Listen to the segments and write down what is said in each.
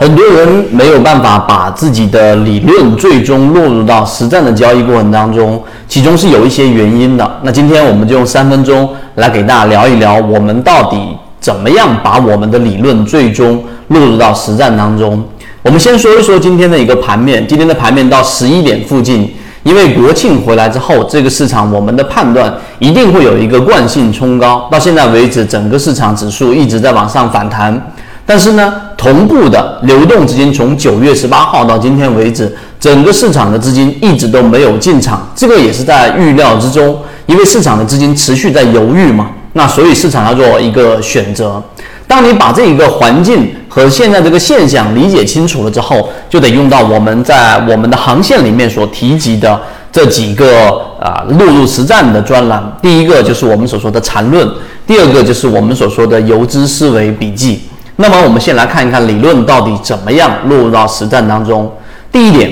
很多人没有办法把自己的理论最终落入到实战的交易过程当中，其中是有一些原因的。那今天我们就用三分钟来给大家聊一聊，我们到底怎么样把我们的理论最终落入到实战当中。我们先说一说今天的一个盘面，今天的盘面到十一点附近，因为国庆回来之后，这个市场我们的判断一定会有一个惯性冲高。到现在为止，整个市场指数一直在往上反弹。但是呢，同步的流动资金从九月十八号到今天为止，整个市场的资金一直都没有进场，这个也是在预料之中，因为市场的资金持续在犹豫嘛，那所以市场要做一个选择。当你把这一个环境和现在这个现象理解清楚了之后，就得用到我们在我们的航线里面所提及的这几个啊落入实战的专栏。第一个就是我们所说的缠论，第二个就是我们所说的游资思维笔记。那么我们先来看一看理论到底怎么样落入到实战当中。第一点，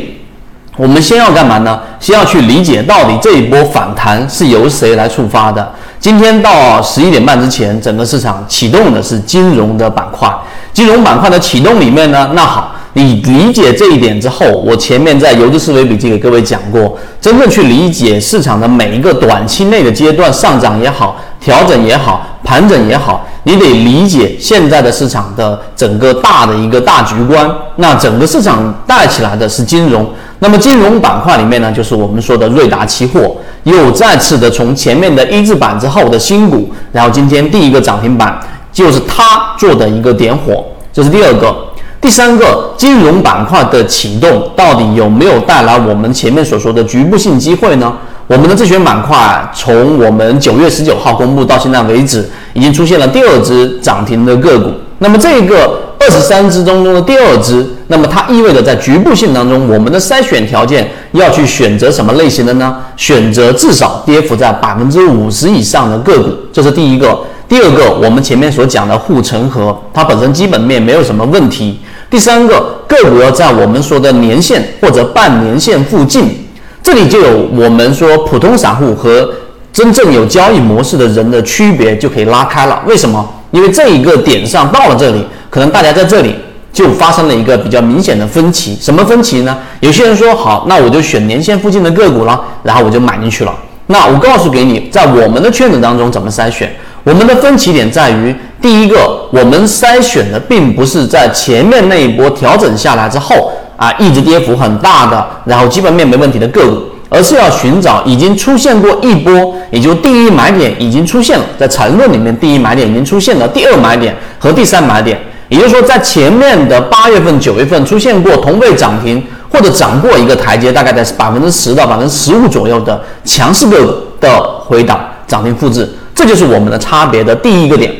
我们先要干嘛呢？先要去理解到底这一波反弹是由谁来触发的。今天到十一点半之前，整个市场启动的是金融的板块。金融板块的启动里面呢，那好，你理解这一点之后，我前面在游资思维笔记给各位讲过，真正去理解市场的每一个短期内的阶段上涨也好，调整也好，盘整也好。你得理解现在的市场的整个大的一个大局观，那整个市场带起来的是金融，那么金融板块里面呢，就是我们说的瑞达期货，又再次的从前面的一字板之后的新股，然后今天第一个涨停板就是它做的一个点火，这是第二个，第三个金融板块的启动到底有没有带来我们前面所说的局部性机会呢？我们的自选板块从我们九月十九号公布到现在为止，已经出现了第二只涨停的个股。那么这个二十三只当中的第二只，那么它意味着在局部性当中，我们的筛选条件要去选择什么类型的呢？选择至少跌幅在百分之五十以上的个股，这是第一个。第二个，我们前面所讲的护城河，它本身基本面没有什么问题。第三个，个股要在我们说的年线或者半年线附近。这里就有我们说普通散户和真正有交易模式的人的区别，就可以拉开了。为什么？因为这一个点上到了这里，可能大家在这里就发生了一个比较明显的分歧。什么分歧呢？有些人说好，那我就选年线附近的个股了，然后我就买进去了。那我告诉给你，在我们的圈子当中怎么筛选？我们的分歧点在于，第一个，我们筛选的并不是在前面那一波调整下来之后。啊，一直跌幅很大的，然后基本面没问题的个股，而是要寻找已经出现过一波，也就第一买点已经出现了，在缠论里面第一买点已经出现了，第二买点和第三买点，也就是说在前面的八月份、九月份出现过同位涨停或者涨过一个台阶，大概在百分之十到百分之十五左右的强势个股的回档涨停复制，这就是我们的差别的第一个点。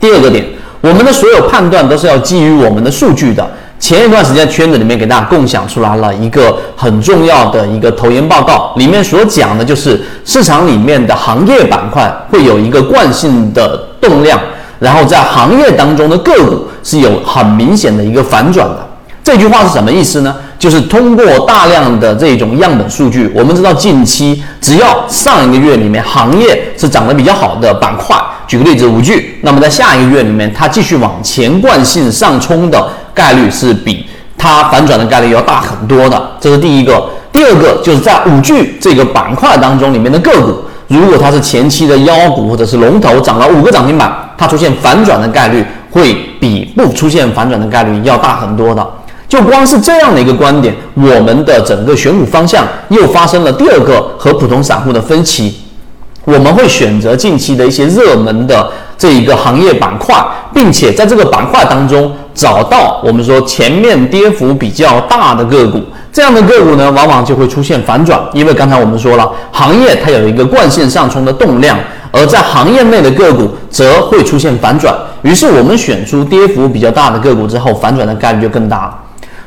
第二个点，我们的所有判断都是要基于我们的数据的。前一段时间圈子里面给大家共享出来了一个很重要的一个投研报告，里面所讲的就是市场里面的行业板块会有一个惯性的动量，然后在行业当中的个股是有很明显的一个反转的。这句话是什么意思呢？就是通过大量的这种样本数据，我们知道近期只要上一个月里面行业是涨得比较好的板块，举个例子五 G，那么在下一个月里面它继续往前惯性上冲的概率是比它反转的概率要大很多的，这是第一个。第二个就是在五 G 这个板块当中里面的个股，如果它是前期的妖股或者是龙头涨了五个涨停板，它出现反转的概率会比不出现反转的概率要大很多的。就光是这样的一个观点，我们的整个选股方向又发生了第二个和普通散户的分歧。我们会选择近期的一些热门的这一个行业板块，并且在这个板块当中找到我们说前面跌幅比较大的个股。这样的个股呢，往往就会出现反转，因为刚才我们说了，行业它有一个惯性上冲的动量，而在行业内的个股则会出现反转。于是我们选出跌幅比较大的个股之后，反转的概率就更大了。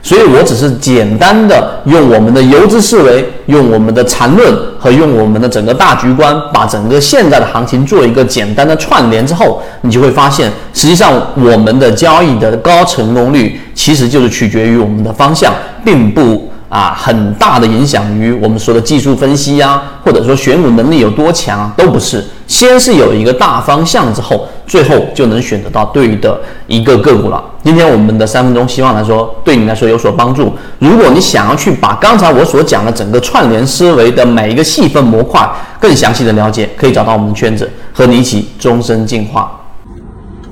所以我只是简单的用我们的游资思维，用我们的缠论和用我们的整个大局观，把整个现在的行情做一个简单的串联之后，你就会发现，实际上我们的交易的高成功率其实就是取决于我们的方向，并不啊很大的影响于我们说的技术分析呀，或者说选股能力有多强，都不是。先是有一个大方向之后。最后就能选择到对的一个个股了。今天我们的三分钟，希望来说对你来说有所帮助。如果你想要去把刚才我所讲的整个串联思维的每一个细分模块更详细的了解，可以找到我们的圈子，和你一起终身进化。